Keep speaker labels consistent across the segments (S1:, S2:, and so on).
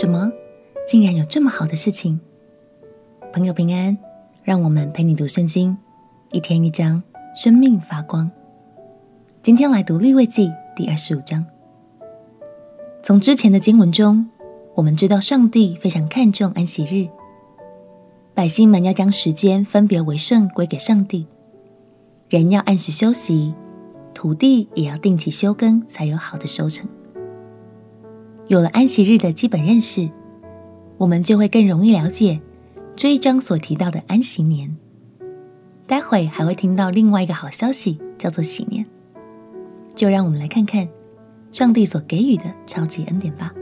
S1: 什么？竟然有这么好的事情！朋友平安，让我们陪你读圣经，一天一章，生命发光。今天来读立位记第二十五章。从之前的经文中，我们知道上帝非常看重安息日，百姓们要将时间分别为圣归给上帝，人要按时休息，土地也要定期休耕，才有好的收成。有了安息日的基本认识，我们就会更容易了解这一章所提到的安息年。待会还会听到另外一个好消息，叫做喜年。就让我们来看看上帝所给予的超级恩典吧。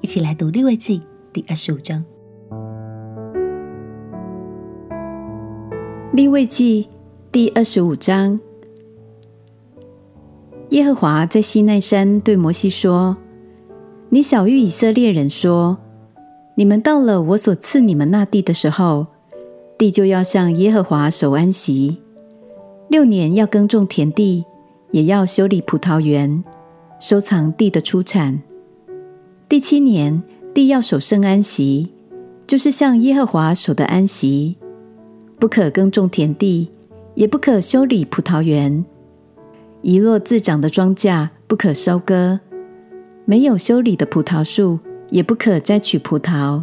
S1: 一起来读利未记第二十五章。
S2: 利未记第二十五章，耶和华在西奈山对摩西说。你晓諭以色列人说：“你们到了我所赐你们那地的时候，地就要向耶和华守安息。六年要耕种田地，也要修理葡萄园，收藏地的出产。第七年，地要守圣安息，就是向耶和华守的安息，不可耕种田地，也不可修理葡萄园。一落自长的庄稼不可收割。”没有修理的葡萄树，也不可摘取葡萄。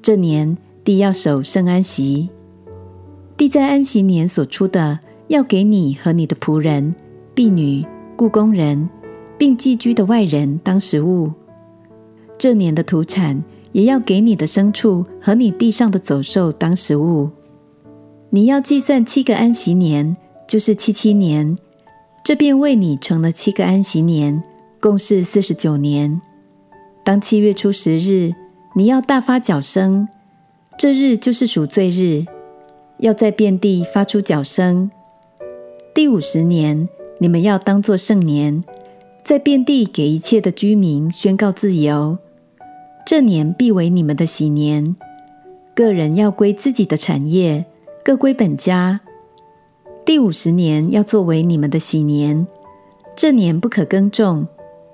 S2: 这年地要守圣安息，地在安息年所出的，要给你和你的仆人、婢女、雇工人，并寄居的外人当食物。这年的土产也要给你的牲畜和你地上的走兽当食物。你要计算七个安息年，就是七七年，这便为你成了七个安息年。共是四十九年。当七月初十日，你要大发角声，这日就是赎罪日，要在遍地发出角声。第五十年，你们要当作圣年，在遍地给一切的居民宣告自由。这年必为你们的喜年，个人要归自己的产业，各归本家。第五十年要作为你们的喜年，这年不可耕种。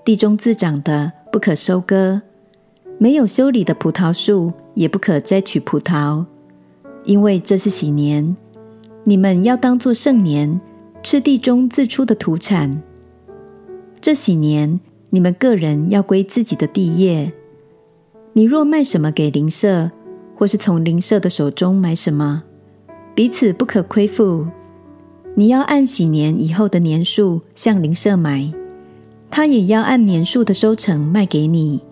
S2: 地中自长的不可收割，没有修理的葡萄树也不可摘取葡萄，因为这是喜年。你们要当作圣年，吃地中自出的土产。这喜年，你们个人要归自己的地业。你若卖什么给邻舍，或是从邻舍的手中买什么，彼此不可亏负。你要按喜年以后的年数向邻舍买。他也要按年数的收成卖给你。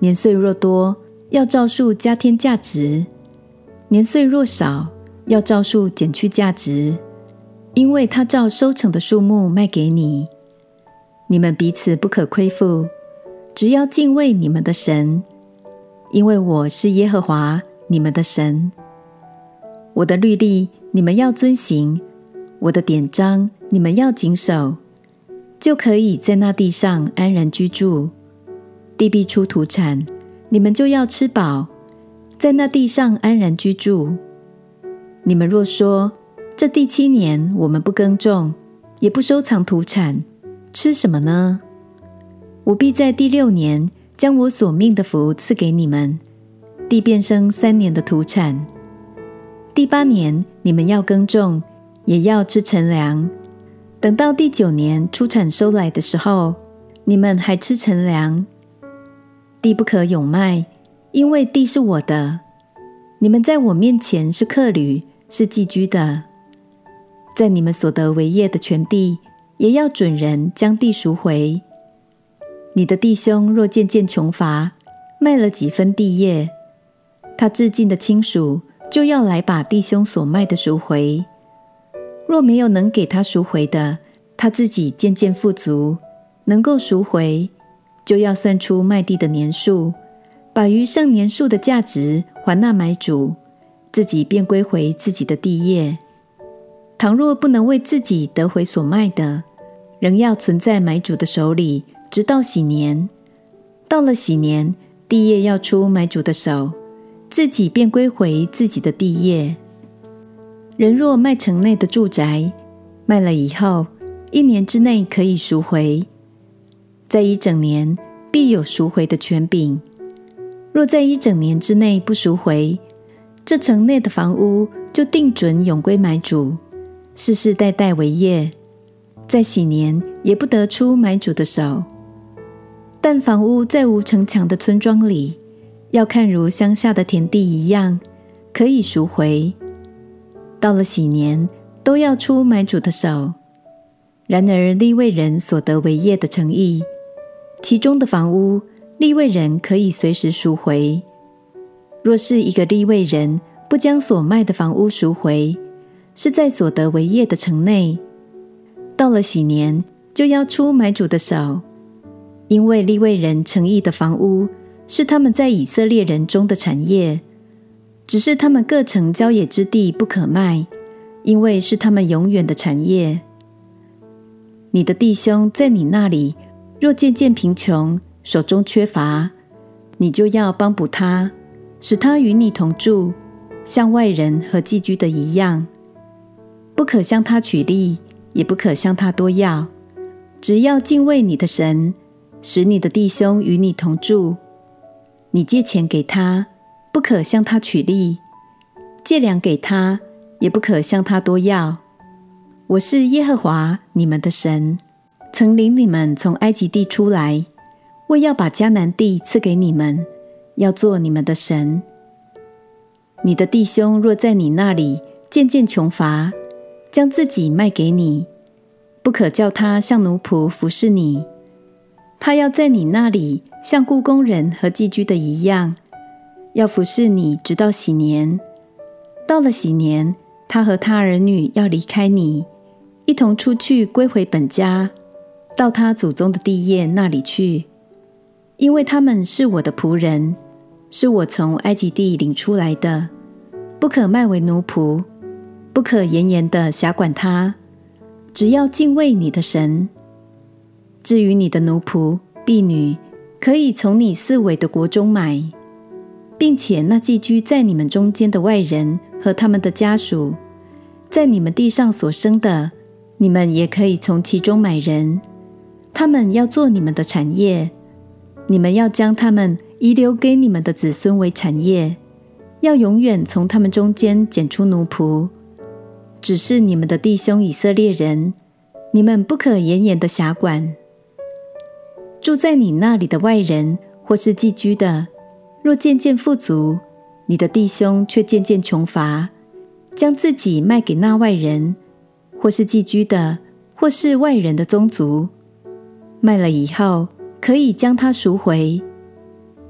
S2: 年岁若多，要照数加添价值；年岁若少，要照数减去价值。因为他照收成的数目卖给你。你们彼此不可亏负，只要敬畏你们的神，因为我是耶和华你们的神。我的律例你们要遵行，我的典章你们要谨守。就可以在那地上安然居住，地必出土产，你们就要吃饱，在那地上安然居住。你们若说，这第七年我们不耕种，也不收藏土产，吃什么呢？我必在第六年将我所命的福赐给你们，地便生三年的土产。第八年你们要耕种，也要吃陈粮。等到第九年出产收来的时候，你们还吃陈粮。地不可永卖，因为地是我的。你们在我面前是客旅，是寄居的。在你们所得为业的全地，也要准人将地赎回。你的弟兄若渐渐穷乏，卖了几分地业，他至近的亲属就要来把弟兄所卖的赎回。若没有能给他赎回的，他自己渐渐富足，能够赎回，就要算出卖地的年数，把余剩年数的价值还那买主，自己便归回自己的地业。倘若不能为自己得回所卖的，仍要存在买主的手里，直到喜年。到了喜年，地业要出买主的手，自己便归回自己的地业。人若卖城内的住宅，卖了以后，一年之内可以赎回。在一整年，必有赎回的权柄。若在一整年之内不赎回，这城内的房屋就定准永归买主，世世代代为业，在喜年也不得出买主的手。但房屋在无城墙的村庄里，要看如乡下的田地一样，可以赎回。到了禧年，都要出买主的手。然而利未人所得为业的城邑，其中的房屋，利未人可以随时赎回。若是一个利未人不将所卖的房屋赎回，是在所得为业的城内，到了禧年就要出买主的手，因为利未人城邑的房屋是他们在以色列人中的产业，只是他们各城郊野之地不可卖，因为是他们永远的产业。你的弟兄在你那里若渐渐贫穷，手中缺乏，你就要帮补他，使他与你同住，像外人和寄居的一样。不可向他取利，也不可向他多要，只要敬畏你的神，使你的弟兄与你同住。你借钱给他，不可向他取利；借粮给他，也不可向他多要。我是耶和华你们的神，曾领你们从埃及地出来。为要把迦南地赐给你们，要做你们的神。你的弟兄若在你那里渐渐穷乏，将自己卖给你，不可叫他像奴仆服侍你。他要在你那里像雇工人和寄居的一样，要服侍你直到禧年。到了禧年，他和他儿女要离开你，一同出去归回本家，到他祖宗的地业那里去。因为他们是我的仆人，是我从埃及地领出来的，不可卖为奴仆，不可严严的辖管他，只要敬畏你的神。至于你的奴仆、婢女，可以从你四围的国中买，并且那寄居在你们中间的外人和他们的家属，在你们地上所生的，你们也可以从其中买人，他们要做你们的产业。你们要将他们遗留给你们的子孙为产业，要永远从他们中间拣出奴仆。只是你们的弟兄以色列人，你们不可严严的辖管。住在你那里的外人或是寄居的，若渐渐富足，你的弟兄却渐渐穷乏，将自己卖给那外人，或是寄居的，或是外人的宗族，卖了以后。可以将他赎回，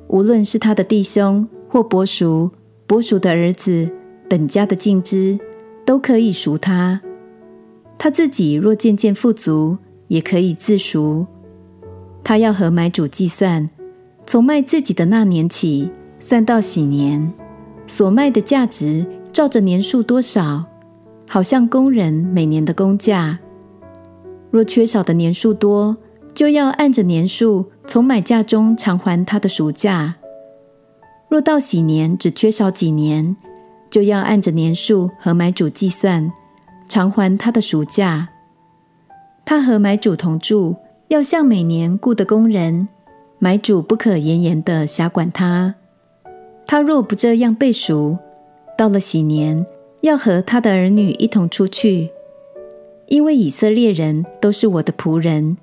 S2: 无论是他的弟兄或伯叔、伯叔的儿子、本家的近支，都可以赎他。他自己若渐渐富足，也可以自赎。他要和买主计算，从卖自己的那年起，算到禧年，所卖的价值照着年数多少，好像工人每年的工价。若缺少的年数多，就要按着年数从买价中偿还他的赎价。若到禧年只缺少几年，就要按着年数和买主计算，偿还他的赎价。他和买主同住，要像每年雇的工人，买主不可严严的辖管他。他若不这样背熟，到了禧年，要和他的儿女一同出去，因为以色列人都是我的仆人。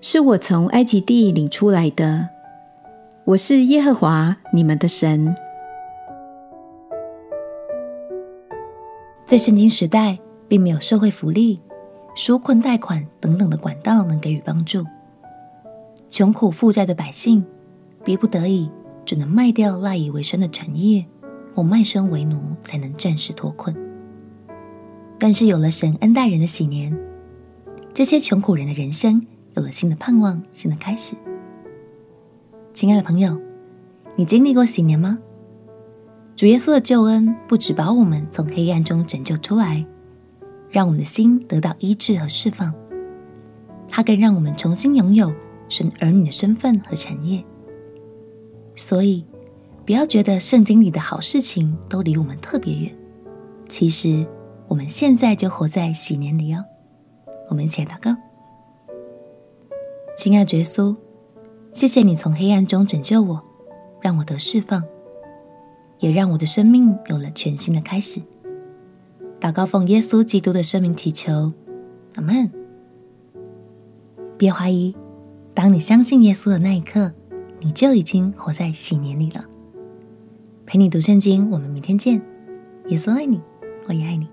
S2: 是我从埃及地领出来的，我是耶和华你们的神。
S1: 在圣经时代，并没有社会福利、纾困贷款等等的管道能给予帮助，穷苦负债的百姓，逼不得已只能卖掉赖以为生的产业，或卖身为奴，才能暂时脱困。但是有了神恩待人的禧年，这些穷苦人的人生。有了新的盼望，新的开始。亲爱的朋友，你经历过禧年吗？主耶稣的救恩不只把我们从黑暗中拯救出来，让我们的心得到医治和释放，他更让我们重新拥有神儿女的身份和产业。所以，不要觉得圣经里的好事情都离我们特别远，其实我们现在就活在禧年里哦。我们一起来祷告。亲爱的耶稣，谢谢你从黑暗中拯救我，让我得释放，也让我的生命有了全新的开始。祷告奉耶稣基督的圣名祈求，阿门。别怀疑，当你相信耶稣的那一刻，你就已经活在喜年里了。陪你读圣经，我们明天见。耶稣爱你，我也爱你。